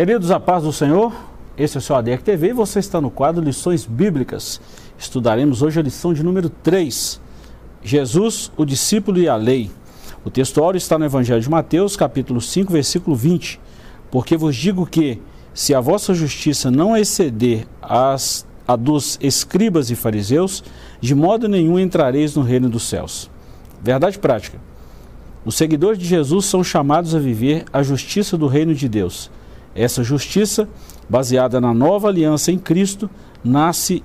Queridos, a paz do Senhor, esse é o seu ADEC TV e você está no quadro Lições Bíblicas. Estudaremos hoje a lição de número 3, Jesus, o discípulo e a lei. O texto áureo está no Evangelho de Mateus, capítulo 5, versículo 20. Porque vos digo que, se a vossa justiça não exceder as, a dos escribas e fariseus, de modo nenhum entrareis no reino dos céus. Verdade prática. Os seguidores de Jesus são chamados a viver a justiça do reino de Deus. Essa justiça, baseada na nova aliança em Cristo, nasce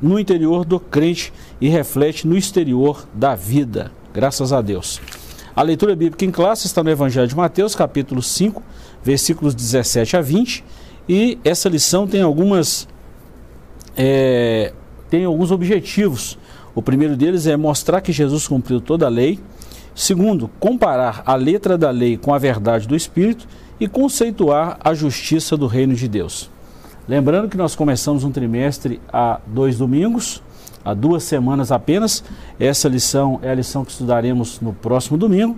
no interior do crente e reflete no exterior da vida. Graças a Deus. A leitura bíblica em classe está no Evangelho de Mateus, capítulo 5, versículos 17 a 20. E essa lição tem algumas é, tem alguns objetivos. O primeiro deles é mostrar que Jesus cumpriu toda a lei. Segundo, comparar a letra da lei com a verdade do Espírito e conceituar a justiça do reino de Deus. Lembrando que nós começamos um trimestre há dois domingos, há duas semanas apenas. Essa lição é a lição que estudaremos no próximo domingo.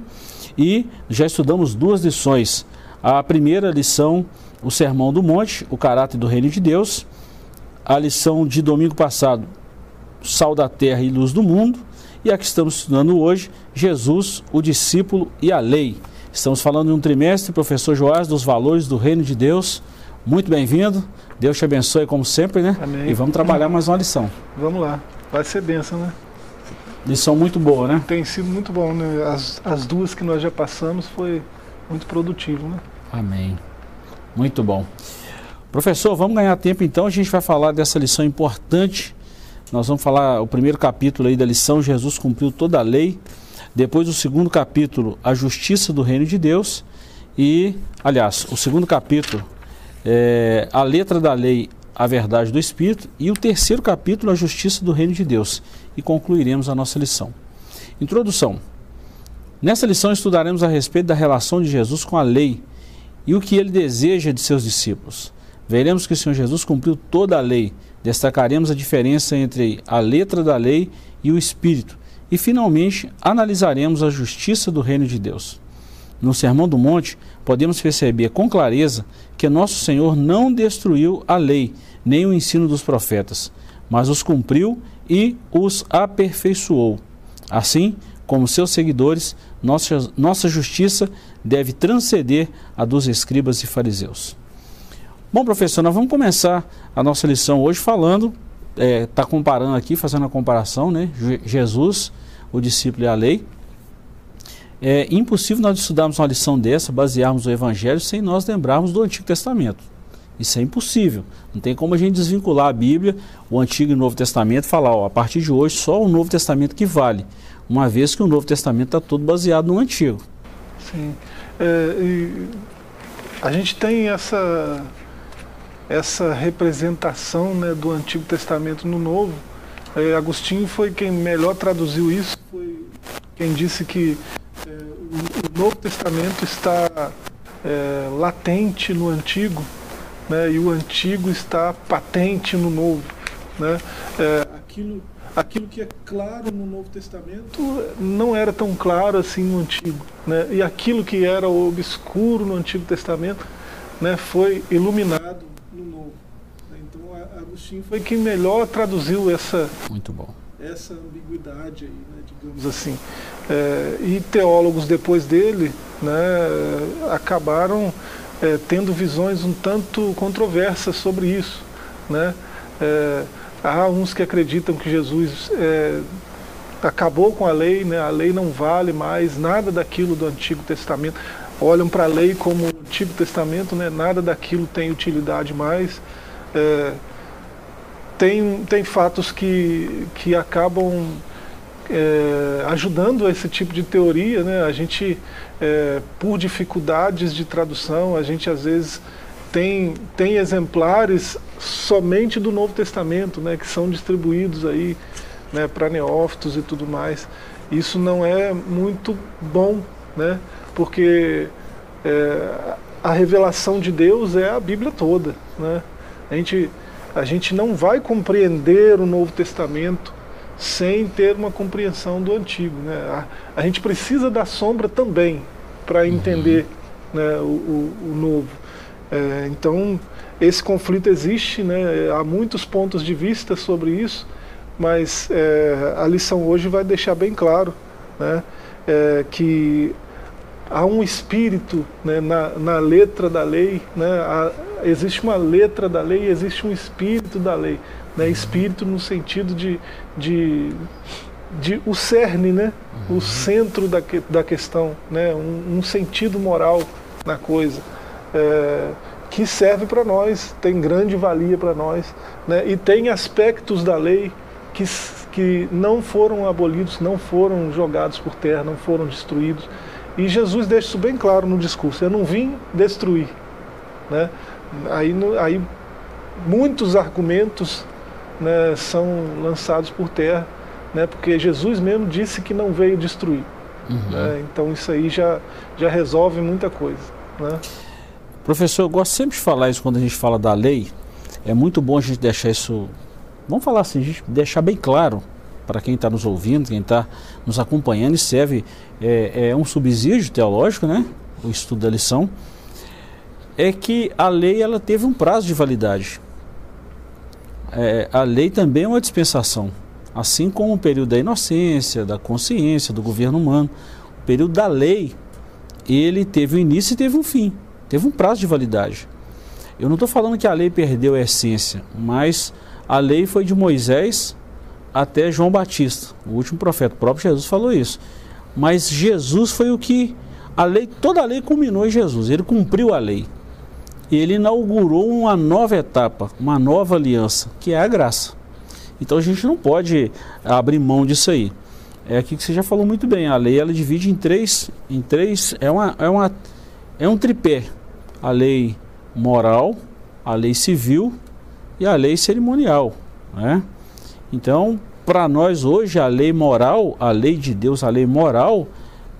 E já estudamos duas lições. A primeira lição, o Sermão do Monte, o caráter do reino de Deus. A lição de domingo passado, sal da terra e luz do mundo. E a que estamos estudando hoje, Jesus, o discípulo e a lei. Estamos falando de um trimestre, professor Joás, dos valores do reino de Deus. Muito bem-vindo. Deus te abençoe como sempre, né? Amém. E vamos trabalhar mais uma lição. Vamos lá. Vai ser benção, né? Lição muito boa, né? Tem sido muito bom, né? As, as duas que nós já passamos foi muito produtivo, né? Amém. Muito bom. Professor, vamos ganhar tempo então. A gente vai falar dessa lição importante. Nós vamos falar o primeiro capítulo aí da lição, Jesus cumpriu toda a lei. Depois o segundo capítulo, a justiça do reino de Deus. E, aliás, o segundo capítulo, é, a letra da lei, a verdade do Espírito. E o terceiro capítulo, a justiça do reino de Deus. E concluiremos a nossa lição. Introdução. Nessa lição estudaremos a respeito da relação de Jesus com a lei e o que ele deseja de seus discípulos. Veremos que o Senhor Jesus cumpriu toda a lei. Destacaremos a diferença entre a letra da lei e o Espírito e, finalmente, analisaremos a justiça do reino de Deus. No Sermão do Monte, podemos perceber com clareza que nosso Senhor não destruiu a lei, nem o ensino dos profetas, mas os cumpriu e os aperfeiçoou. Assim, como seus seguidores, nossa, nossa justiça deve transcender a dos escribas e fariseus. Bom, professor, nós vamos começar a nossa lição hoje falando está é, tá comparando aqui, fazendo a comparação, né? Jesus, o discípulo e a lei. É impossível nós estudarmos uma lição dessa, basearmos o Evangelho, sem nós lembrarmos do Antigo Testamento. Isso é impossível. Não tem como a gente desvincular a Bíblia, o Antigo e o Novo Testamento, e falar, ó, a partir de hoje só o Novo Testamento que vale, uma vez que o Novo Testamento está todo baseado no Antigo. Sim. É, a gente tem essa essa representação né, do Antigo Testamento no Novo. É, Agostinho foi quem melhor traduziu isso, foi quem disse que é, o, Novo Testamento está é, latente no Antigo né, e o Antigo está patente no Novo. Né? É, aquilo, aquilo que é claro no Novo Testamento não era tão claro assim no Antigo. Né? E aquilo que era obscuro no Antigo Testamento né, foi iluminado no novo. Então Agostinho foi quem melhor traduziu essa muito bom essa ambiguidade aí, né, digamos assim. É, e teólogos depois dele, né, acabaram é, tendo visões um tanto controversas sobre isso, né. É, há uns que acreditam que Jesus é, acabou com a lei, né, a lei não vale mais nada daquilo do Antigo Testamento olham para a lei como o Antigo Testamento, né? nada daquilo tem utilidade mais. É, tem, tem fatos que, que acabam é, ajudando esse tipo de teoria. Né? A gente, é, por dificuldades de tradução, a gente às vezes tem, tem exemplares somente do Novo Testamento, né? que são distribuídos aí né, para neófitos e tudo mais. Isso não é muito bom, né? Porque é, a revelação de Deus é a Bíblia toda. Né? A, gente, a gente não vai compreender o Novo Testamento sem ter uma compreensão do Antigo. Né? A, a gente precisa da sombra também para uhum. entender uhum. né, o, o, o, Novo. É, então, esse conflito existe, né? há muitos pontos de vista sobre isso, mas é, a lição hoje vai deixar bem claro né? É, que há um espírito né, na, na, letra da lei, né, há, existe uma letra da lei, existe um espírito da lei. Né, espírito no sentido de, de, de o cerne, né, o uhum. centro da, da questão, né, um, um sentido moral na coisa. É, que serve para nós, tem grande valia para nós, né, e tem aspectos da lei que, que não foram abolidos, não foram jogados por terra, não foram destruídos. E Jesus deixa isso bem claro no discurso: eu não vim destruir. Né? Aí, aí muitos argumentos né, são lançados por terra, né, porque Jesus mesmo disse que não veio destruir. Uhum. Né? Então isso aí já, já resolve muita coisa. Né? Professor, eu gosto sempre de falar isso quando a gente fala da lei. É muito bom a gente deixar isso, vamos falar assim, a gente deixar bem claro para quem está nos ouvindo, quem está nos acompanhando, e serve é, é, um subsídio teológico, né? O estudo da lição, é que a lei ela teve um prazo de validade. É, a lei também é uma dispensação, assim como o período da inocência, da consciência, do governo humano. O período da lei, ele teve um início e teve um fim, teve um prazo de validade. Eu não estou falando que a lei perdeu a essência, mas a lei foi de Moisés até João Batista, o último profeta. O próprio Jesus falou isso. Mas Jesus foi o que a lei, toda a lei culminou em Jesus. Ele cumpriu a lei. E ele inaugurou uma nova etapa, uma nova aliança, que é a graça. Então a gente não pode abrir mão disso aí. É aqui que você já falou muito bem. A lei ela divide em três, em três é uma, é uma é um tripé. A lei moral, a lei civil e a lei cerimonial, né? Então, para nós hoje, a lei moral, a lei de Deus, a lei moral,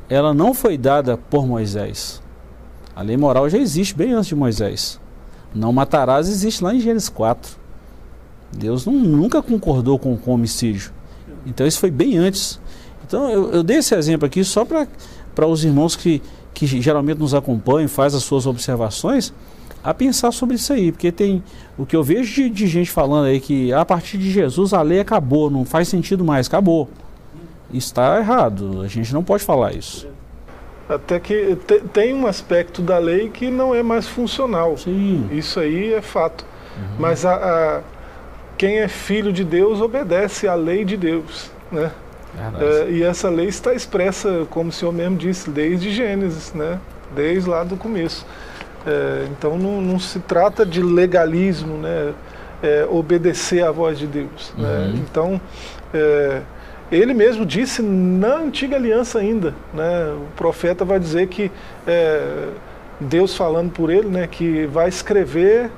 ela não foi dada por Moisés. A lei moral já existe bem antes de Moisés. Não matarás existe lá em Gênesis 4. Deus não, nunca concordou com, com o homicídio. Então isso foi bem antes. Então eu, eu dei esse exemplo aqui só para os irmãos que, que geralmente nos acompanham, faz as suas observações, a pensar sobre isso aí, porque tem o que eu vejo de, de, gente falando aí que a partir de Jesus a lei acabou, não faz sentido mais, acabou. Está errado, a gente não pode falar isso. Até que te, tem um aspecto da lei que não é mais funcional. Sim. Isso aí é fato. Uhum. Mas a, a, quem é filho de Deus obedece à lei de Deus, né? É, e essa lei está expressa, como o senhor mesmo disse, desde Gênesis, né? Desde lá do começo. É, então não, não, se trata de legalismo, né? É, obedecer à voz de Deus. Né? Uhum. Né? Então, é, ele mesmo disse na antiga aliança ainda, né? o profeta vai dizer que é, Deus falando por ele, né, que vai escrever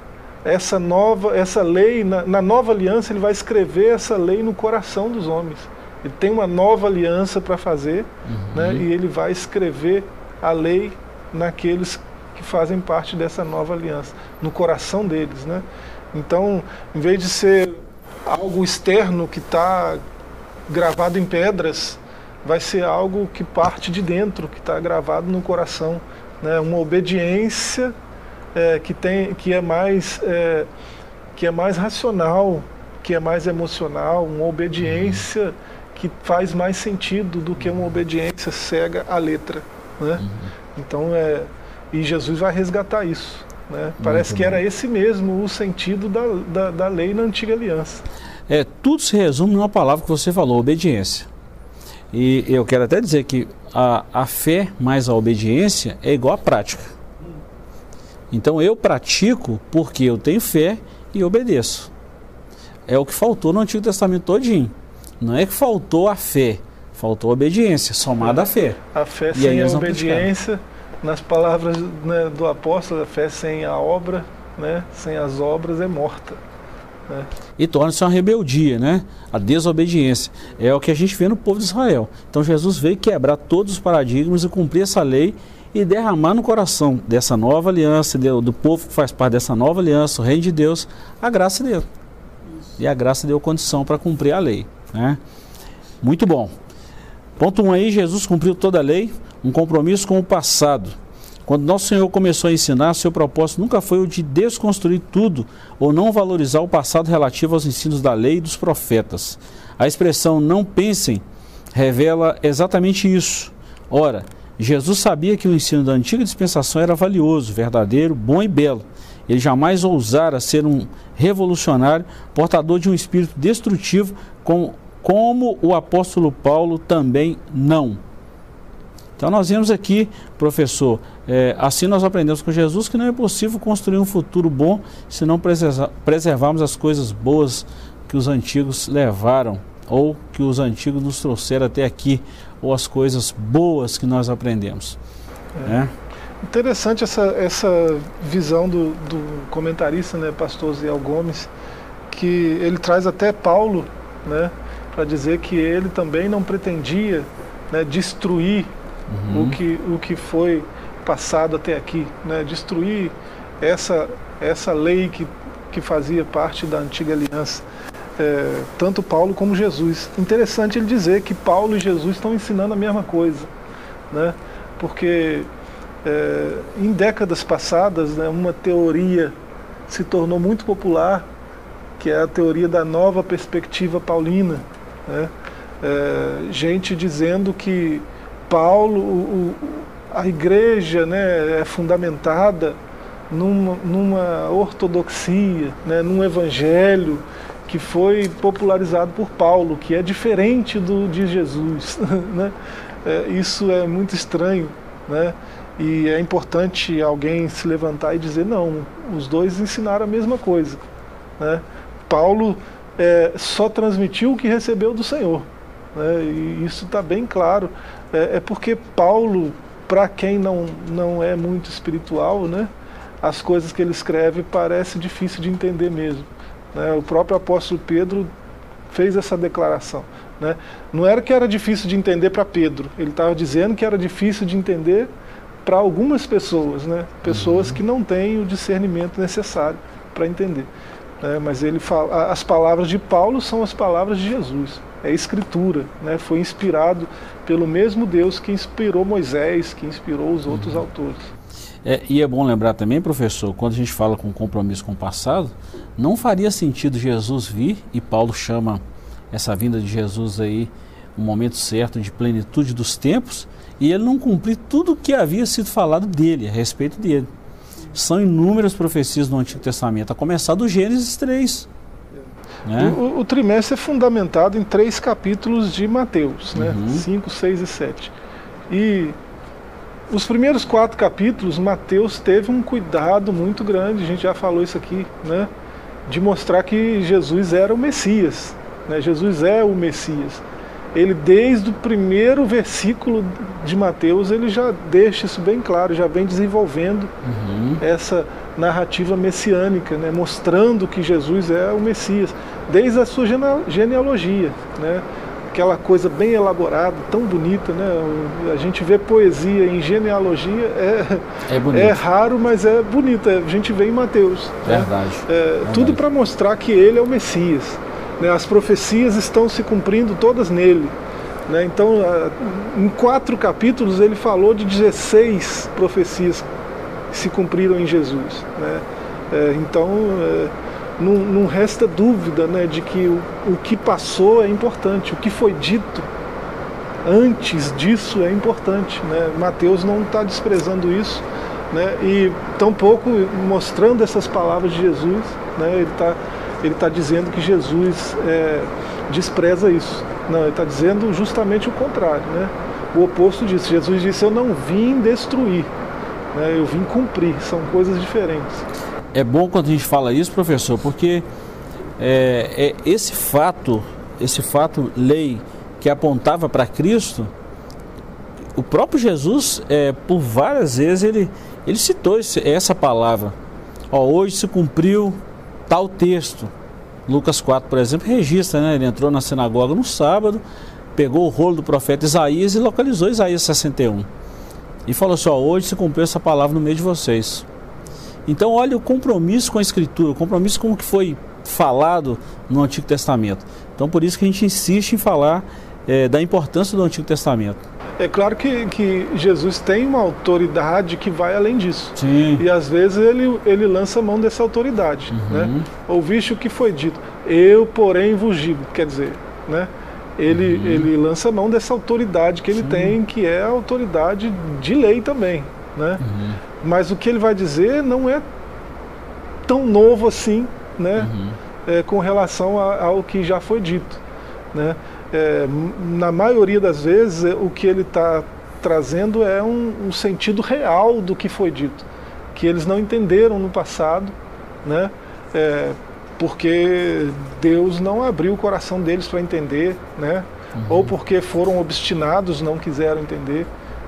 essa nova, essa lei na, na, nova aliança ele vai escrever essa lei no coração dos homens. Ele tem uma nova aliança para fazer, uhum. né, e ele vai escrever a lei naqueles que fazem parte dessa nova aliança, no coração deles. Né? Então, em vez de ser algo externo que está gravado em pedras, vai ser algo que parte de dentro, que está gravado no coração. Né? Uma obediência é, que, tem, que, é mais, é, que é mais racional, que é mais emocional, uma obediência que faz mais sentido do que uma obediência cega à letra. Né? Uhum. Então, é, e Jesus vai resgatar isso. Né? Parece que era esse mesmo o sentido da, da, da, lei na antiga aliança. É, tudo se resume numa palavra que você falou, obediência. E eu quero até dizer que a, a fé mais a obediência é igual à prática. Então eu pratico porque eu tenho fé e obedeço. É o que faltou no Antigo Testamento todinho. Não é que faltou a fé, faltou a obediência, somada à fé. A fé e sem a obediência nas palavras né, do apóstolo, a fé sem a obra, né, sem as obras é morta. Né? E torna-se uma rebeldia, né? A desobediência. É o que a gente vê no povo de Israel. Então Jesus veio quebrar todos os paradigmas e cumprir essa lei e derramar no coração dessa nova aliança, do povo que faz parte dessa nova aliança, o reino de Deus, a graça dele. E a graça deu condição para cumprir a lei. Né? Muito bom. Ponto 1 um aí, Jesus cumpriu toda a lei, um compromisso com o passado. Quando nosso Senhor começou a ensinar, seu propósito nunca foi o de desconstruir tudo ou não valorizar o passado relativo aos ensinos da lei e dos profetas. A expressão não pensem revela exatamente isso. Ora, Jesus sabia que o ensino da antiga dispensação era valioso, verdadeiro, bom e belo. Ele jamais ousara ser um revolucionário, portador de um espírito destrutivo, como, como o apóstolo Paulo também não. Então nós vemos aqui, professor, é, assim nós aprendemos com Jesus que não é possível construir um futuro bom se não preservarmos as coisas boas que os antigos levaram ou que os antigos nos trouxeram até aqui, ou as coisas boas que nós aprendemos. É. Né? Interessante essa, essa visão do, do comentarista, né, pastor Zé Gomes, que ele traz até Paulo, né, para dizer que ele também não pretendia né, destruir uhum. o, que, o que foi passado até aqui, né? destruir essa, essa lei que, que fazia parte da antiga aliança. É, tanto Paulo como Jesus. Interessante ele dizer que Paulo e Jesus estão ensinando a mesma coisa, né? porque é, em décadas passadas né, uma teoria se tornou muito popular, que é a teoria da nova perspectiva paulina. Né? É, gente dizendo que Paulo, o, a igreja né, é fundamentada numa, numa ortodoxia, né, num evangelho que foi popularizado por Paulo, que é diferente do de Jesus. Né? É, isso é muito estranho. Né? E é importante alguém se levantar e dizer: não, os dois ensinaram a mesma coisa. Né? Paulo é, só transmitiu o que recebeu do Senhor. Né? E isso está bem claro é, é porque Paulo, para quem não, não é muito espiritual, né, as coisas que ele escreve parece difícil de entender mesmo. Né? O próprio apóstolo Pedro fez essa declaração. Né? Não era que era difícil de entender para Pedro, ele estava dizendo que era difícil de entender para algumas pessoas, né? pessoas uhum. que não têm o discernimento necessário para entender. Né? Mas ele fala, as palavras de Paulo são as palavras de Jesus é escritura, né? foi inspirado pelo mesmo Deus que inspirou Moisés, que inspirou os outros uhum. autores. É, e é bom lembrar também, professor, quando a gente fala com compromisso com o passado, não faria sentido Jesus vir, e Paulo chama essa vinda de Jesus aí, um momento certo de plenitude dos tempos, e ele não cumprir tudo o que havia sido falado dele, a respeito dele. São inúmeras profecias no Antigo Testamento, a começar do Gênesis 3. Né? O, o, trimestre é fundamentado em três capítulos de Mateus, né? 5, 6 e 7. E os primeiros quatro capítulos, Mateus teve um cuidado muito grande, a gente já falou isso aqui, né? de mostrar que Jesus era o Messias. Né? Jesus é o Messias. Ele, desde o primeiro versículo de Mateus, ele já deixa isso bem claro, já vem desenvolvendo uhum. essa narrativa messiânica, né? mostrando que Jesus é o Messias, desde a sua genealogia, né? aquela coisa bem elaborada, tão bonita, né? A gente vê poesia em genealogia, é, é, é raro, mas é bonita. A gente vê em Mateus. Né? Verdade. É, Verdade. Tudo para mostrar que ele é o Messias. Né? As profecias estão se cumprindo todas nele. Né? Então, em quatro capítulos, ele falou de 16 profecias se cumpriram em Jesus. Né? É, então, é, não, não, resta dúvida né, de que o, o que passou é importante, o que foi dito antes disso é importante. Né? Mateus não está desprezando isso né? e tampouco mostrando essas palavras de Jesus. Né? Ele está ele tá dizendo que Jesus é, despreza isso. Não, ele está dizendo justamente o contrário. Né? O oposto disso. Jesus disse: Eu não vim destruir, né? Eu vim cumprir, são coisas diferentes. É bom quando a gente fala isso, professor, porque é, é esse fato, esse fato lei que apontava para Cristo, o próprio Jesus, é, por várias vezes, ele, ele citou esse, essa palavra. Ó, hoje se cumpriu tal texto. Lucas 4, por exemplo, registra, né? Ele entrou na sinagoga no sábado, pegou o rolo do profeta Isaías e localizou Isaías 61 e falou assim: ó, hoje se cumpriu essa palavra no meio de vocês. Então, olha o compromisso com a Escritura, o compromisso com o que foi falado no Antigo Testamento. Então, por isso que a gente insiste em falar é, da importância do Antigo Testamento. É claro que, que Jesus tem uma autoridade que vai além disso. Sim. E às vezes ele, ele lança mão dessa autoridade. Uhum. Né? Ouviste o que foi dito. Eu, porém, vos digo. Quer dizer, né? Ele, Uhum. ele lança mão dessa autoridade que ele Sim. tem, que é a autoridade de lei também. Né? Uhum. Mas o que ele vai dizer não é tão novo assim, né? Uhum. é, com relação a- ao que já foi dito. Né? É, na maioria das vezes, é, o que ele está trazendo é um, um sentido real do que foi dito, que eles não entenderam no passado, né? É, porque Deus não abriu o coração deles para entender, né? ou porque foram obstinados, não quiseram entender.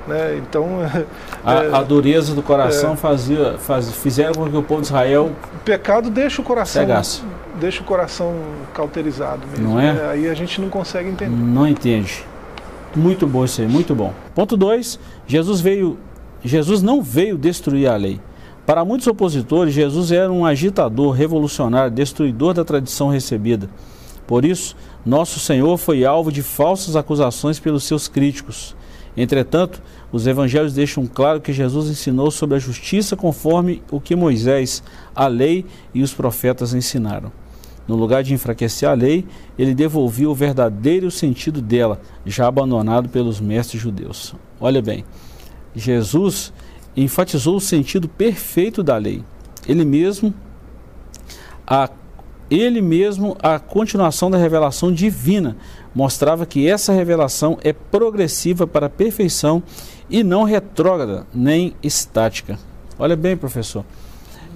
Né? Então, A, é, a dureza do coração fazia, faz, fizeram com que o povo de Israel o pecado deixa o coração cegasse. deixa o coração cauterizado mesmo. Não é? né? Aí a gente não consegue entender. Não entende. Muito bom isso aí, muito bom. Ponto 2. Jesus veio. Jesus não veio destruir a lei. Para muitos opositores, Jesus era um agitador, revolucionário, destruidor da tradição recebida. Por isso, nosso Senhor foi alvo de falsas acusações pelos seus críticos. Entretanto, os evangelhos deixam claro que Jesus ensinou sobre a justiça conforme o que Moisés, a lei e os profetas ensinaram. No lugar de enfraquecer a lei, ele devolvia o verdadeiro sentido dela, já abandonado pelos mestres judeus. Olha bem, Jesus enfatizou o sentido perfeito da lei. Ele mesmo a ele mesmo a continuação da revelação divina mostrava que essa revelação é progressiva para a perfeição e não retrógrada nem estática. Olha bem, professor.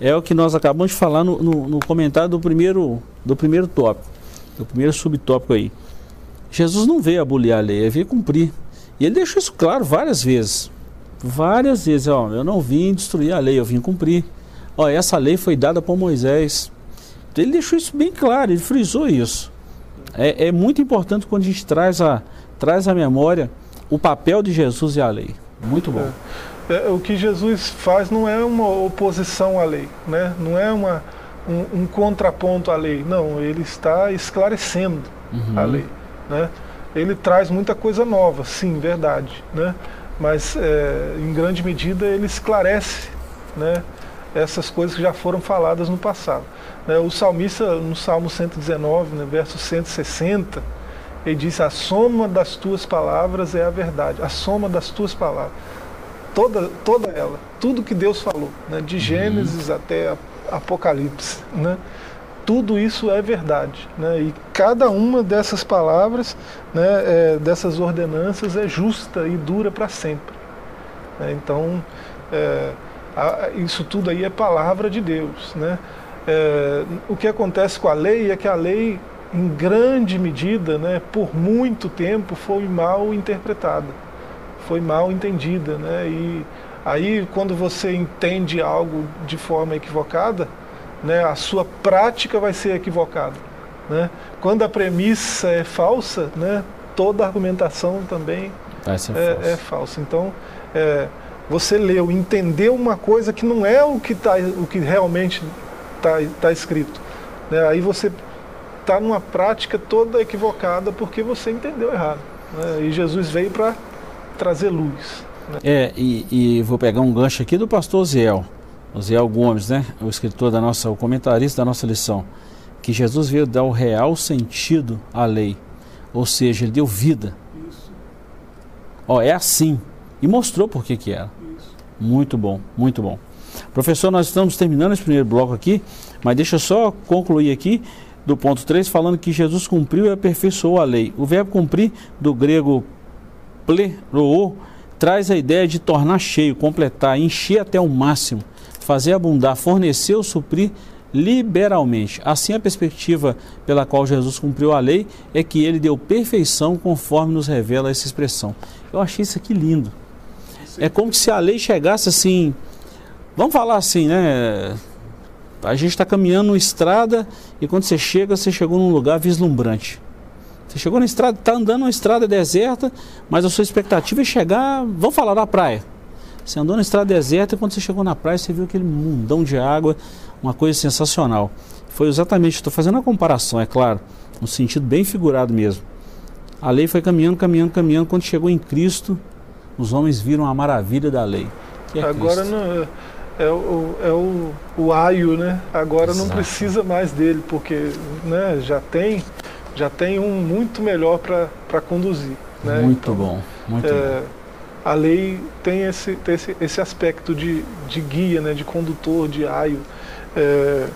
É o que nós acabamos de falar no, no, no comentário do primeiro, do primeiro tópico, do primeiro subtópico aí. Jesus não veio abolir a lei, ele veio cumprir. E ele deixou isso claro várias vezes. Várias vezes, ó, eu não vim destruir a lei, eu vim cumprir. Ó, essa lei foi dada por Moisés. Ele deixou isso bem claro, ele frisou isso. É, é muito importante quando a gente traz a, traz à memória o papel de Jesus e a lei. Muito bom. É, o que Jesus faz não é uma oposição à lei, né? não é uma, um, um contraponto à lei. Não, ele está esclarecendo Uhum. a lei. Né? Ele traz muita coisa nova, sim, verdade. Né? Mas, é, em grande medida, ele esclarece né, essas coisas que já foram faladas no passado. Né? O salmista, no Salmo 119, né, verso 160, ele diz: A soma das tuas palavras é a verdade. A soma das tuas palavras. Toda, toda ela. Tudo que Deus falou, né, de Gênesis até Apocalipse. Né? Tudo isso é verdade. Né? E cada uma dessas palavras, né, é, dessas ordenanças, é justa e dura para sempre. Né? Então, é, a, isso tudo aí é palavra de Deus. Né? É, o que acontece com a lei é que a lei, em grande medida, né, por muito tempo, foi mal interpretada, foi mal entendida. Né? E aí, quando você entende algo de forma equivocada, né, a sua prática vai ser equivocada. Né? Quando a premissa é falsa, né, toda argumentação também é, é falsa. Então, é, você leu, entendeu uma coisa que não é o que, tá, o que realmente está tá escrito. Né? Aí você está numa prática toda equivocada porque você entendeu errado. Né? E Jesus veio para trazer luz. Né? É, e, e vou pegar um gancho aqui do pastor Ziel, o Ziel Gomes, né? O escritor da nossa, o comentarista da nossa lição, que Jesus veio dar o real sentido à lei, ou seja, ele deu vida. Isso, Ó, é assim. E mostrou por que que era. isso. Muito bom, muito bom. Professor, nós estamos terminando esse primeiro bloco aqui, mas deixa eu só concluir aqui do ponto 3, falando que Jesus cumpriu e aperfeiçoou a lei. O verbo cumprir, do grego pleroo, traz a ideia de tornar cheio, completar, encher até o máximo, fazer abundar, fornecer ou suprir liberalmente. Assim, a perspectiva pela qual Jesus cumpriu a lei é que ele deu perfeição conforme nos revela essa expressão. Eu achei isso aqui lindo. É como se a lei chegasse assim. Vamos falar assim, né? A gente está caminhando numa estrada e quando você chega, você chegou num lugar vislumbrante. Você chegou na estrada, está andando numa estrada deserta, mas a sua expectativa é chegar. Vamos falar da praia. Você andou na estrada deserta e quando você chegou na praia, você viu aquele mundão de água, uma coisa sensacional. Foi exatamente, estou fazendo uma comparação, é claro, no sentido bem figurado mesmo. A lei foi caminhando, caminhando, caminhando. Quando chegou em Cristo, os homens viram a maravilha da lei. É Agora não, é, o, é o, o aio, né? Agora Exato. não precisa mais dele, porque né, já, tem, já tem um muito melhor para conduzir. Né? Muito então, bom, muito é, bom. A lei tem esse, tem esse, esse aspecto de, de guia, né, de condutor, de aio. É,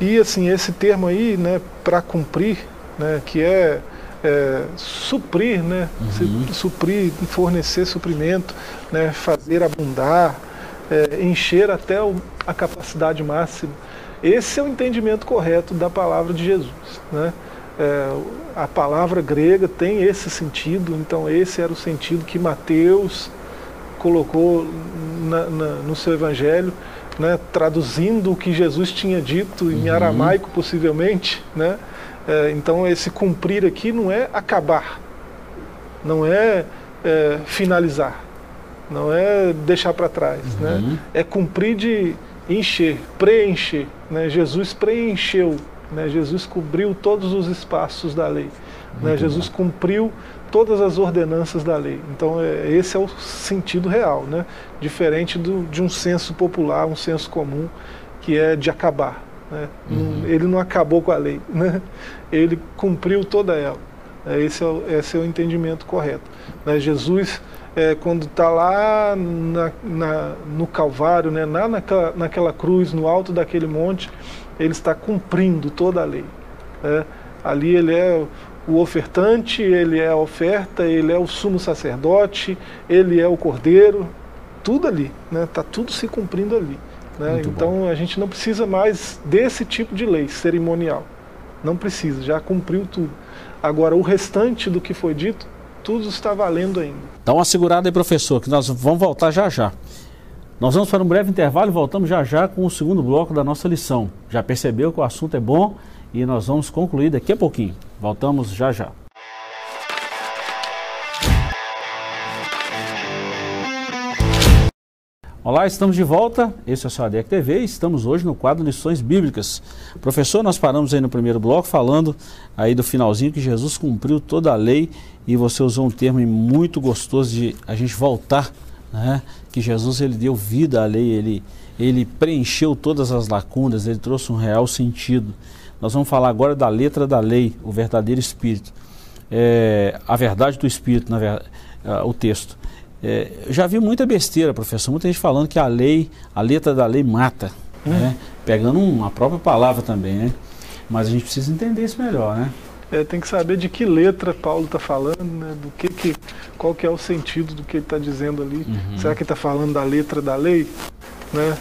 e assim, esse termo aí, né, para cumprir, né, que é, é suprir, né, uhum. suprir, fornecer suprimento, né, fazer abundar, é, encher até o, a capacidade máxima. Esse é o entendimento correto da palavra de Jesus. Né? É, a palavra grega tem esse sentido, então esse era o sentido que Mateus colocou na, na, no seu evangelho, né, traduzindo o que Jesus tinha dito em uhum. aramaico possivelmente, né? É, então esse cumprir aqui não é acabar, não é, é finalizar, não é deixar para trás, uhum. né? É cumprir de encher, preencher, né? Jesus preencheu né? Jesus cobriu todos os espaços da lei. Né? Jesus cumpriu todas as ordenanças da lei. Então, é, esse é o sentido real, né? diferente do, de um senso popular, um senso comum, que é de acabar. Né? Uhum. Ele não acabou com a lei, né? ele cumpriu toda ela. É, esse é o, esse é o entendimento correto. Né? Jesus, é, quando está lá na, na, no Calvário, né? lá naquela, naquela cruz, no alto daquele monte, ele está cumprindo toda a lei. Né? Ali ele é o ofertante, ele é a oferta, ele é o sumo sacerdote, ele é o cordeiro, tudo ali, está né? Tá tudo se cumprindo ali. Né? Então bom. a gente não precisa mais desse tipo de lei cerimonial. Não precisa, já cumpriu tudo. Agora, o restante do que foi dito, tudo está valendo ainda. Dá uma segurada aí, professor, que nós vamos voltar já já. Nós vamos para um breve intervalo e voltamos já já com o segundo bloco da nossa lição. Já percebeu que o assunto é bom e nós vamos concluir daqui a pouquinho. Voltamos já já. Olá, estamos de volta. Esse é o seu ADEC TV e estamos hoje no quadro Lições Bíblicas. Professor, nós paramos aí no primeiro bloco falando aí do finalzinho que Jesus cumpriu toda a lei e você usou um termo muito gostoso de a gente voltar né? Que Jesus ele deu vida à lei, ele, ele preencheu todas as lacunas, ele trouxe um real sentido. Nós vamos falar agora da letra da lei, o verdadeiro Espírito. É, a verdade do Espírito, na ver, uh, o texto. É, já vi muita besteira, professor, muita gente falando que a lei, a letra da lei mata, hum. né? pegando uma própria palavra também, né? Mas a gente precisa entender isso melhor, né? É, tem que saber de que letra Paulo está falando, né? do que, que, qual que é o sentido do que ele está dizendo ali. Uhum. Será que ele está falando da letra da lei? Né?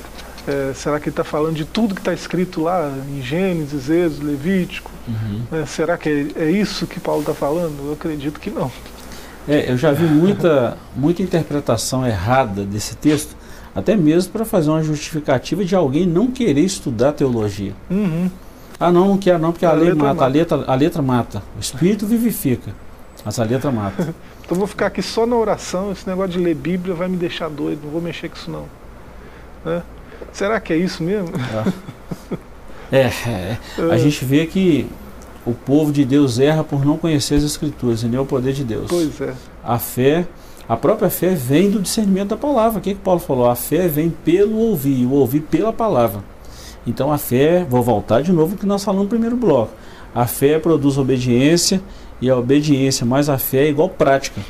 É, será que ele está falando de tudo que está escrito lá em Gênesis, Êxodo, Levítico? Uhum. Né? Será que é, é, isso que Paulo está falando? Eu acredito que não. É, eu já vi muita, muita interpretação errada desse texto, até mesmo para fazer uma justificativa de alguém não querer estudar teologia. Uhum. Ah, não, não quero não, porque a, a lei mata, mata, A, letra, a letra mata. O espírito vivifica, mas a letra mata. então vou ficar aqui só na oração, esse negócio de ler Bíblia vai me deixar doido, não vou mexer com isso não. Né? Será que é isso mesmo? É, é, é. a gente vê que o povo de Deus erra por não conhecer as Escrituras e nem o poder de Deus. Pois é. A fé, a própria fé vem do discernimento da palavra. O que, que Paulo falou? A fé vem pelo ouvir, o ouvir pela palavra. Então a fé, vou voltar de novo que nós falamos no primeiro bloco. A fé produz obediência e a obediência mais a fé é igual prática.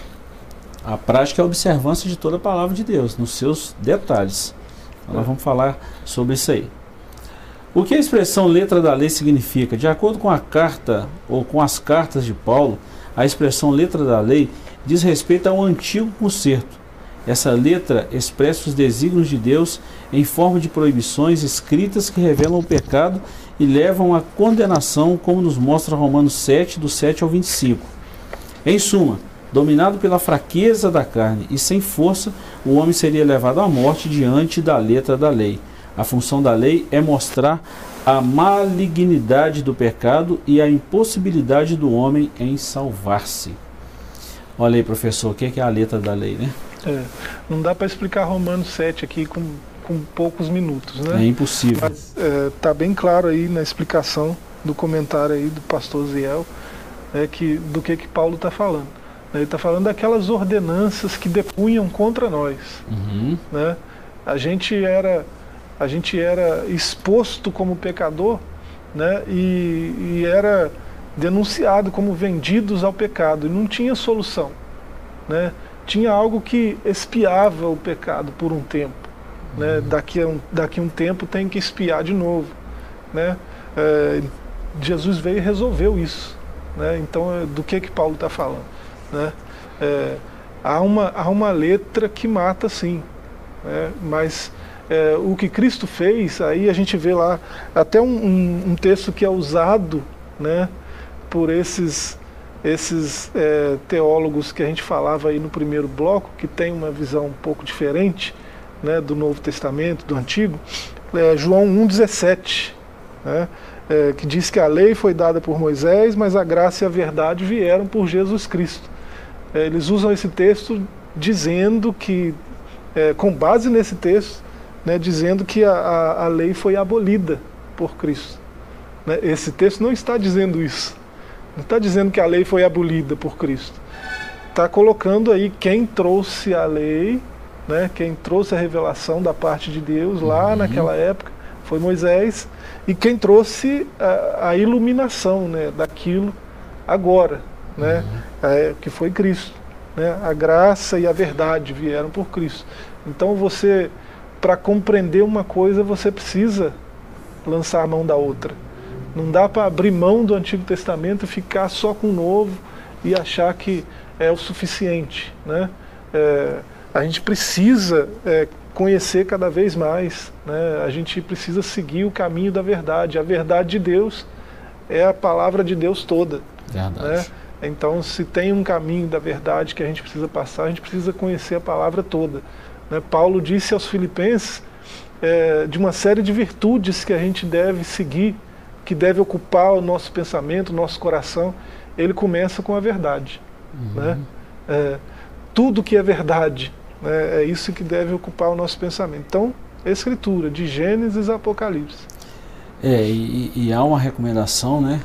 A prática é a observância de toda a palavra de Deus, nos seus detalhes. Então, nós vamos falar sobre isso aí. O que a expressão letra da lei significa? De acordo com a carta ou com as cartas de Paulo, a expressão letra da lei diz respeito ao antigo concerto, essa letra expressa os desígnios de Deus em forma de proibições escritas que revelam o pecado e levam à condenação, como nos mostra Romanos 7, do 7 ao 25. Em suma, dominado pela fraqueza da carne e sem força, o homem seria levado à morte diante da letra da lei. A função da lei é mostrar a malignidade do pecado e a impossibilidade do homem em salvar-se. Olha aí, professor, o que é a letra da lei, né? É, não dá para explicar Romanos 7 aqui com, com poucos minutos, né? É impossível. Mas está é, bem claro aí na explicação do comentário aí do pastor Ziel é que, do que, que Paulo está falando. Ele está falando daquelas ordenanças que depunham contra nós. Uhum. Né? A gente era a gente era exposto como pecador né? e, e era denunciado como vendidos ao pecado e não tinha solução. Né? Tinha algo que espiava o pecado por um tempo. Né? Uhum. Daqui, a um, daqui a um tempo tem que espiar de novo. Né? É, Jesus veio e resolveu isso. Né? Então, é, do que que Paulo está falando? Né? É, há, uma, há uma letra que mata, sim, né? mas é, o que Cristo fez, aí a gente vê lá até um, um, um texto que é usado né, por esses, esses é, teólogos que a gente falava aí no primeiro bloco, que tem uma visão um pouco diferente né, do Novo Testamento, do Antigo, é João 1,17, né, é, que diz que a lei foi dada por Moisés, mas a graça e a verdade vieram por Jesus Cristo. É, eles usam esse texto dizendo que, é, com base nesse texto, né, dizendo que a, a, a, lei foi abolida por Cristo. Né? Esse texto não está dizendo isso. Não está dizendo que a lei foi abolida por Cristo. Está colocando aí quem trouxe a lei, né, quem trouxe a revelação da parte de Deus lá uhum. naquela época, foi Moisés, e quem trouxe a, a iluminação né, daquilo agora né? Uhum. É, que foi Cristo. Né? A graça e a verdade vieram por Cristo. Então você, para compreender uma coisa, você precisa lançar a mão da outra. Não dá para abrir mão do Antigo Testamento e ficar só com o Novo e achar que é o suficiente. Né? É, a gente precisa é, conhecer cada vez mais. Né? A gente precisa seguir o caminho da verdade. A verdade de Deus é a palavra de Deus toda. Verdade. Né? Então, se tem um caminho da verdade que a gente precisa passar, a gente precisa conhecer a palavra toda. Né? Paulo disse aos Filipenses é, de uma série de virtudes que a gente deve seguir, que deve ocupar o nosso pensamento, o nosso coração. Ele começa com a verdade. Uhum. Né? É, tudo que é verdade, né? é isso que deve ocupar o nosso pensamento. Então, Escritura, de Gênesis a Apocalipse. É, e, e há uma recomendação, né?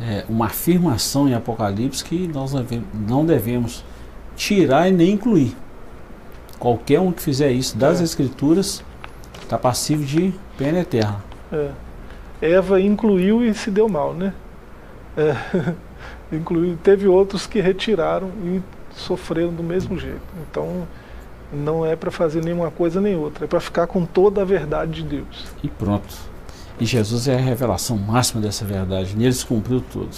é, uma afirmação em Apocalipse que nós não devemos tirar e nem incluir. Qualquer um que fizer isso das é. Escrituras está passivo de pena eterna. É. Eva incluiu e se deu mal, né? É. incluiu, teve outros que retiraram e sofreram do mesmo jeito. Então não é para fazer nenhuma coisa nem outra, é para ficar com toda a verdade de Deus. E pronto. E Jesus é a revelação máxima dessa verdade. Nele se cumpriu tudo.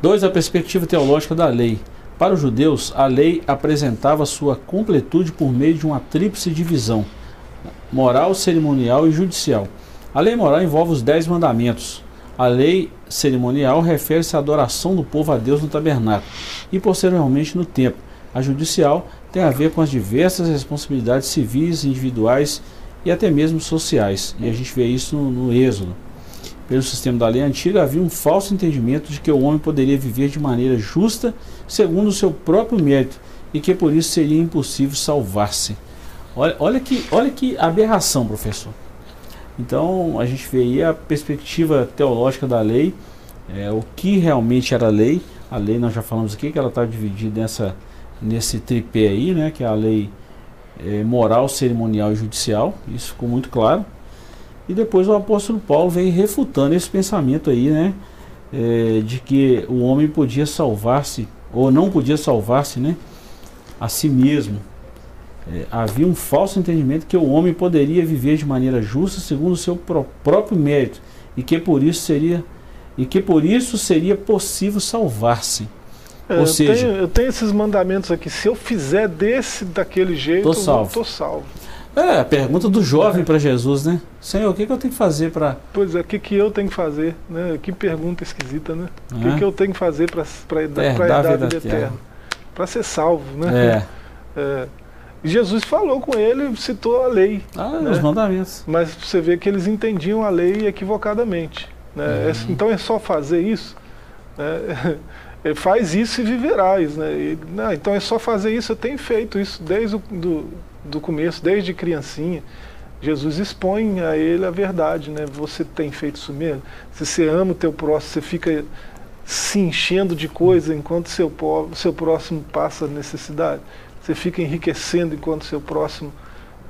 Dois, a perspectiva teológica da lei. Para os judeus, a lei apresentava sua completude por meio de uma tríplice divisão: moral, cerimonial e judicial. A lei moral envolve os dez mandamentos. A lei cerimonial refere-se à adoração do povo a Deus no tabernáculo e posteriormente no templo. A judicial tem a ver com as diversas responsabilidades civis, individuais e até mesmo sociais. E a gente vê isso no, no Êxodo. Pelo sistema da lei antiga, havia um falso entendimento de que o homem poderia viver de maneira justa, segundo o seu próprio mérito, e que por isso seria impossível salvar-se. Olha, olha, que, olha que aberração, professor. Então, a gente vê aí a perspectiva teológica da lei, é, o que realmente era a lei. A lei, nós já falamos aqui, que ela está dividida nessa, nesse tripé aí, né, que é a lei é, moral, cerimonial e judicial, isso ficou muito claro. E depois o apóstolo Paulo vem refutando esse pensamento aí, né? É, de que o homem podia salvar-se, ou não podia salvar-se, né? A si mesmo. É, havia um falso entendimento que o homem poderia viver de maneira justa segundo o seu pró próprio mérito e que por isso seria e que por isso seria possível salvar-se. É, Ou seja, eu tenho, eu tenho, esses mandamentos aqui. Se eu fizer desse daquele jeito, tô salvo. Tô salvo. É, a pergunta do jovem para Jesus, né? Senhor, o que, que eu tenho que fazer para. Pois é, o que, que eu tenho que fazer? Né? Que pergunta esquisita, né? O que, é? que eu tenho que fazer para a a vida eterna? Para ser salvo, né? É. é. Jesus falou com ele, citou a lei. Ah, né? os mandamentos. Mas você vê que eles entendiam a lei equivocadamente. Né? Uhum. então é só fazer isso? Né? faz isso e viverás. Né? E, não, então é só fazer isso, eu tenho feito isso desde o do, do começo, desde criancinha. Jesus expõe a ele a verdade, né? Você tem feito isso mesmo? Se você ama o teu próximo, você fica se enchendo de coisa enquanto seu, seu próximo passa necessidade? Você fica enriquecendo enquanto seu próximo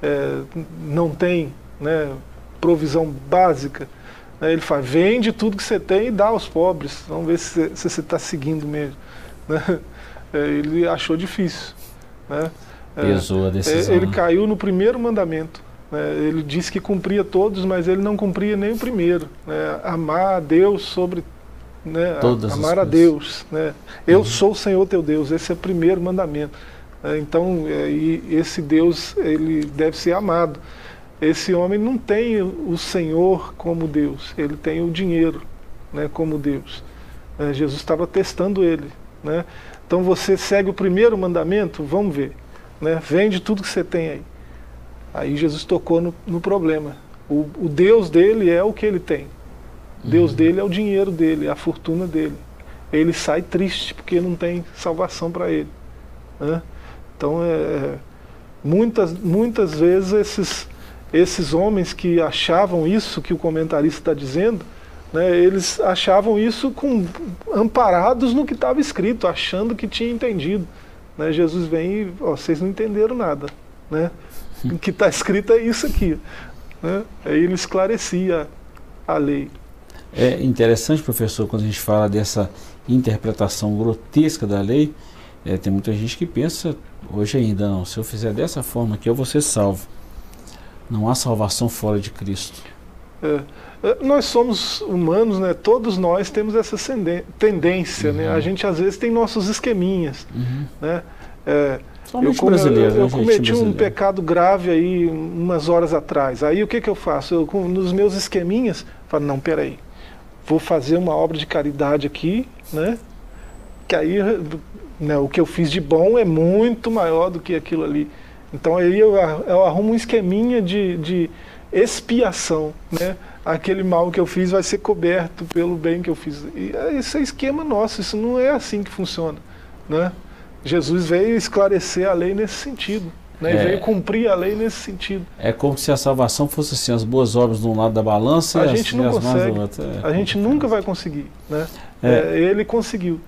é, não tem né, provisão básica? Né, ele fala, vende tudo que você tem e dá aos pobres. Vamos ver se, se você está seguindo mesmo. Né? É, ele achou difícil. Né? É, Pesou a decisão. Ele né? caiu no primeiro mandamento. Né? Ele disse que cumpria todos, mas ele não cumpria nem o primeiro. Amar a Deus sobre. Né? Todas Amar a Deus. Né? Eu uhum. sou o Senhor teu Deus. Esse é o primeiro mandamento. Né? Então, é, esse Deus ele deve ser amado. Esse homem não tem o Senhor como Deus, ele tem o dinheiro né, como Deus. É, Jesus estava testando ele. Né? Então você segue o primeiro mandamento, vamos ver. Né? Vende tudo que você tem aí. Aí Jesus tocou no, no problema. O, o, Deus dele é o que ele tem. O Deus uhum. dele é o dinheiro dele, é a fortuna dele. Ele sai triste porque não tem salvação para ele. Né? Então, é, muitas, muitas vezes esses, esses homens que achavam isso que o comentarista está dizendo, né, eles achavam isso com, amparados no que estava escrito, achando que tinha entendido. Né, Jesus vem e, ó, vocês não entenderam nada. Né? O que está escrito é isso aqui. Né? Aí ele esclarecia a lei. É interessante, professor, quando a gente fala dessa interpretação grotesca da lei, é, tem muita gente que pensa hoje ainda, não, se eu fizer dessa forma aqui, eu vou ser salvo. Não há salvação fora de Cristo. É. é nós somos humanos, né? Todos nós temos essa tendência, uhum. né? A uhum. gente às vezes tem nossos esqueminhas, uhum. né? É, eu, come, eu, eu né? cometi um pecado grave aí umas horas atrás. Aí o que, que eu faço? Eu, nos meus esqueminhas, falo, não, peraí, vou fazer uma obra de caridade aqui, né? Que aí né, o que eu fiz de bom é muito maior do que aquilo ali. Então aí eu, eu arrumo um esqueminha de, de expiação, né? Aquele mal que eu fiz vai ser coberto pelo bem que eu fiz. E esse é esquema nosso, isso não é assim que funciona, né? Jesus veio esclarecer a lei nesse sentido. Né, é, veio cumprir a lei nesse sentido. É como se a salvação fosse assim, as boas obras de um lado da balança a e gente as, não consegue, do outro. É, a gente nunca vai conseguir. Né? É. é. ele conseguiu.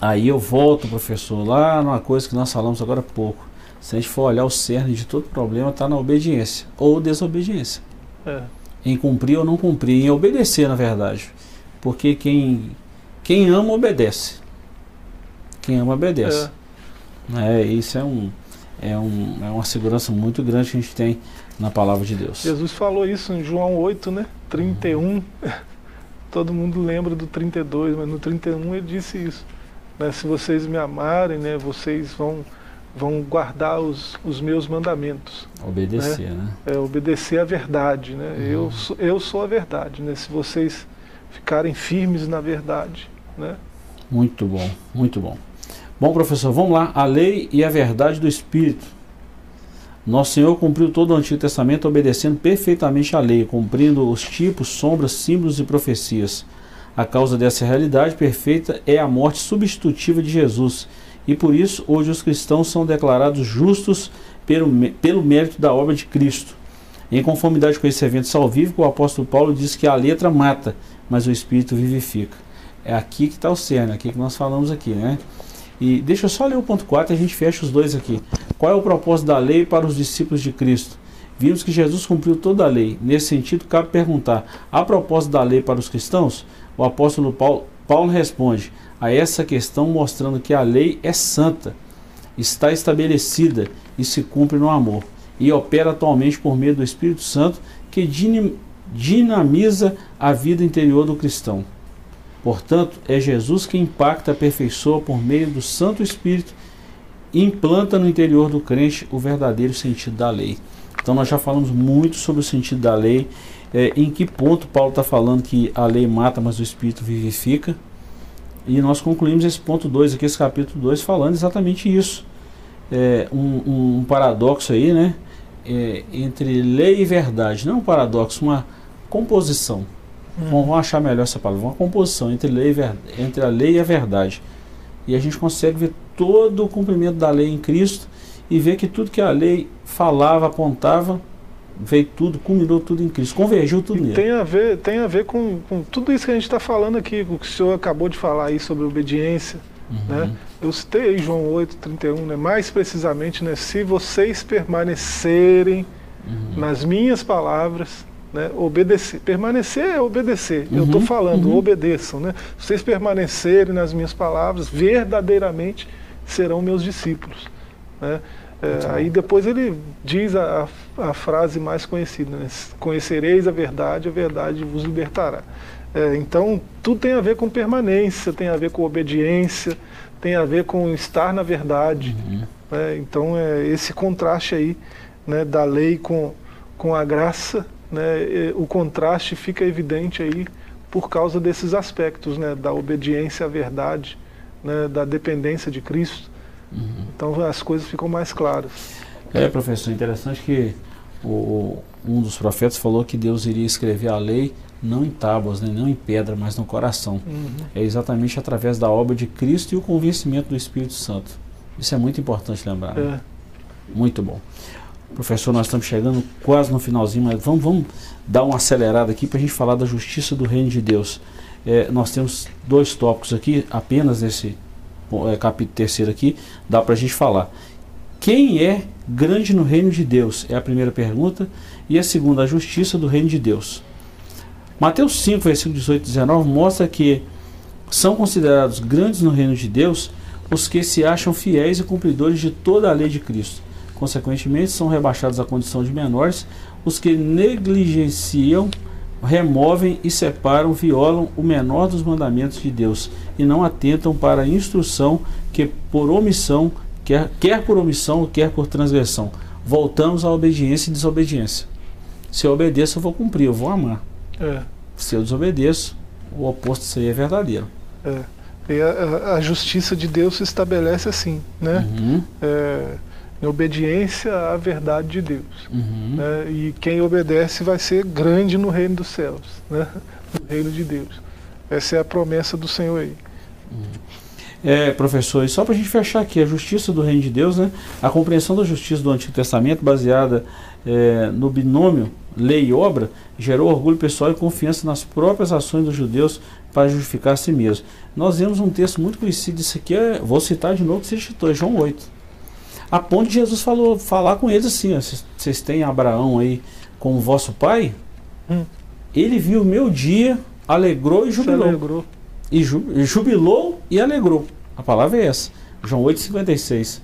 Aí eu volto, professor, lá numa coisa que nós falamos agora há pouco. Se a gente for olhar o cerne de todo problema, está na obediência ou desobediência. É. Em cumprir ou não cumprir, em obedecer, na verdade. Porque quem, quem ama, obedece. Quem ama, obedece. É. é isso é, um, é, um, é uma segurança muito grande que a gente tem na palavra de Deus. Jesus falou isso em João 8, né? 31. Uhum. Todo mundo lembra do 32, mas no 31 ele disse isso. Né? Se vocês me amarem, né, vocês vão vão guardar os, os meus mandamentos. Obedecer, né? né? É, obedecer a verdade, né? Uhum. Eu, sou, eu sou a verdade, né? Se vocês ficarem firmes na verdade, né? Muito bom, muito bom. Bom, professor, vamos lá. A lei e a verdade do Espírito. Nosso Senhor cumpriu todo o Antigo Testamento obedecendo perfeitamente a lei, cumprindo os tipos, sombras, símbolos e profecias. A causa dessa realidade perfeita é a morte substitutiva de Jesus, e por isso hoje os cristãos são declarados justos pelo, pelo mérito da obra de Cristo. Em conformidade com esse evento salvífico, o apóstolo Paulo diz que a letra mata, mas o espírito vivifica. É aqui que está o cerne, aqui que nós falamos aqui, né? E deixa eu só ler o ponto 4 e a gente fecha os dois aqui. Qual é o propósito da lei para os discípulos de Cristo? Vimos que Jesus cumpriu toda a lei. Nesse sentido, cabe perguntar: há propósito da lei para os cristãos? O apóstolo Paulo, Paulo responde: a essa questão mostrando que a lei é santa, está estabelecida e se cumpre no amor, e opera atualmente por meio do Espírito Santo que dinamiza a vida interior do cristão. Portanto, é Jesus que impacta, aperfeiçoa por meio do Santo Espírito e implanta no interior do crente o verdadeiro sentido da lei. Então, nós já falamos muito sobre o sentido da lei, é, em que ponto Paulo está falando que a lei mata, mas o Espírito vivifica. E nós concluímos esse ponto 2 aqui, esse capítulo 2, falando exatamente isso. É, um, um, paradoxo aí, né? É, entre lei e verdade. Não é um paradoxo, uma composição. Hum. Vamos, achar melhor essa palavra. Uma composição entre, lei entre a lei e a verdade. E a gente consegue ver todo o cumprimento da lei em Cristo e ver que tudo que a lei falava, apontava, veio tudo, culminou tudo em Cristo, convergiu tudo e nele. Tem a ver, tem a ver com, com tudo isso que a gente está falando aqui, o que o senhor acabou de falar aí sobre obediência. Uhum. Né? Eu citei aí João 8, 31, né? mais precisamente, né? se vocês permanecerem uhum. nas minhas palavras, né? obedecer. Permanecer é obedecer. Uhum. Eu estou falando, uhum. obedeçam. Né? Se vocês permanecerem nas minhas palavras, verdadeiramente serão meus discípulos. Né? É, aí depois ele diz a, a, a frase mais conhecida: né? Conhecereis a verdade, a verdade vos libertará. É, então, tudo tem a ver com permanência, tem a ver com obediência, tem a ver com estar na verdade. Uhum. Né? Então, é esse contraste aí né, da lei com, com a graça, né, o contraste fica evidente aí por causa desses aspectos, né, da obediência à verdade, né, da dependência de Cristo. Uhum. Então as coisas ficam mais claras. É, professor, interessante que o, um dos profetas falou que Deus iria escrever a lei não em tábuas, né, não em pedra, mas no coração. Uhum. É exatamente através da obra de Cristo e o convencimento do Espírito Santo. Isso é muito importante lembrar. Né? É. Muito bom. Professor, nós estamos chegando quase no finalzinho, mas vamos, vamos dar uma acelerada aqui para a gente falar da justiça do reino de Deus. É, nós temos dois tópicos aqui, apenas nesse é, capítulo terceiro aqui, dá para a gente falar. Quem é grande no reino de Deus? É a primeira pergunta. E a segunda, a justiça do reino de Deus. Mateus 5, versículo 18 e 19 mostra que são considerados grandes no reino de Deus os que se acham fiéis e cumpridores de toda a lei de Cristo. Consequentemente, são rebaixados à condição de menores os que negligenciam removem e separam, violam o menor dos mandamentos de Deus e não atentam para a instrução que por omissão, quer, quer por omissão, quer por transgressão. Voltamos à obediência e desobediência. Se eu obedeço, eu vou cumprir, eu vou amar. É. Se eu desobedeço, o oposto seria verdadeiro. É. E a, a, justiça de Deus se estabelece assim, né? Uhum. É, em obediência à verdade de Deus. Uhum. Né? E quem obedece vai ser grande no reino dos céus, né? no reino de Deus. Essa é a promessa do Senhor aí. Uhum. É, professor, e só para a gente fechar aqui, a justiça do reino de Deus, né? a compreensão da justiça do Antigo Testamento, baseada é, no binômio lei e obra, gerou orgulho pessoal e confiança nas próprias ações dos judeus para justificar a si mesmos. Nós vemos um texto muito conhecido, isso aqui é, vou citar de novo que você citou, é João 8. A ponto de Jesus falou, falar com eles assim: vocês têm Abraão aí como vosso pai? Hum. Ele viu o meu dia, alegrou e jubilou. Alegrou. E jubilou e alegrou. A palavra é essa. João 8,56.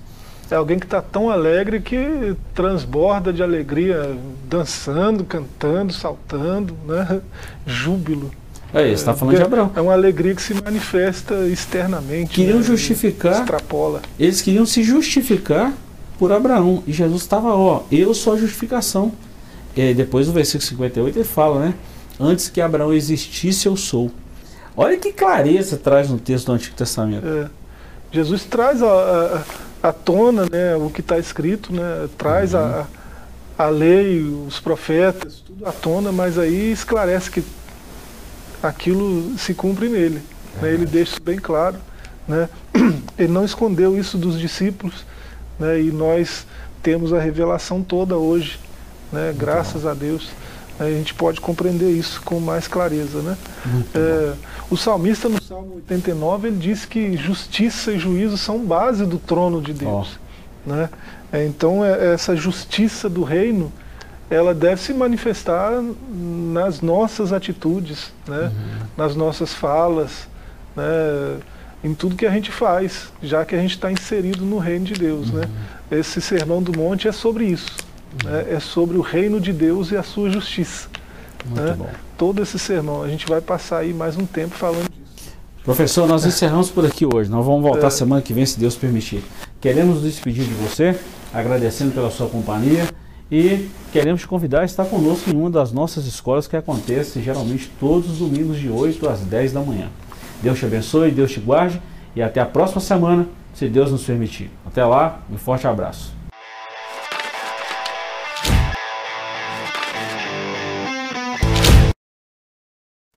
É alguém que está tão alegre que transborda de alegria, dançando, cantando, saltando, né? Júbilo. É, você está falando é, de Abraão. É uma alegria que se manifesta externamente. Queriam né? justificar. Extrapola. Eles queriam se justificar por Abraão. E Jesus estava, ó, eu sou a justificação. E depois no versículo 58 ele fala, né? Antes que Abraão existisse, eu sou. Olha que clareza traz no texto do Antigo Testamento. É. Jesus traz a, a, a, tona né, o que está escrito, né, traz uhum. a, a lei, os profetas, tudo à tona, mas aí esclarece que aquilo se cumpre nele. Né? Ele deixa isso bem claro. Né? Ele não escondeu isso dos discípulos né? e nós temos a revelação toda hoje, né? graças a Deus. A gente pode compreender isso com mais clareza. Né? É, o salmista, no Salmo 89, ele diz que justiça e juízo são base do trono de Deus. Oh. Né? É, então, é, essa justiça do reino ela deve se manifestar nas nossas atitudes, né? Uhum. nas nossas falas, né? em tudo que a gente faz, já que a gente está inserido no reino de Deus. Né? Uhum. Né? Esse sermão do monte é sobre isso, uhum. né? é sobre o reino de Deus e a sua justiça. Né? Todo esse sermão, a gente vai passar aí mais um tempo falando disso. Professor, nós encerramos por aqui hoje. Nós vamos voltar é. semana que vem, se Deus permitir. Queremos nos despedir de você, agradecendo pela sua companhia. E queremos te convidar a estar conosco em uma das nossas escolas que acontece geralmente todos os domingos de 8 às 10 da manhã. Deus te abençoe, Deus te guarde e até a próxima semana, se Deus nos permitir. Até lá, um forte abraço.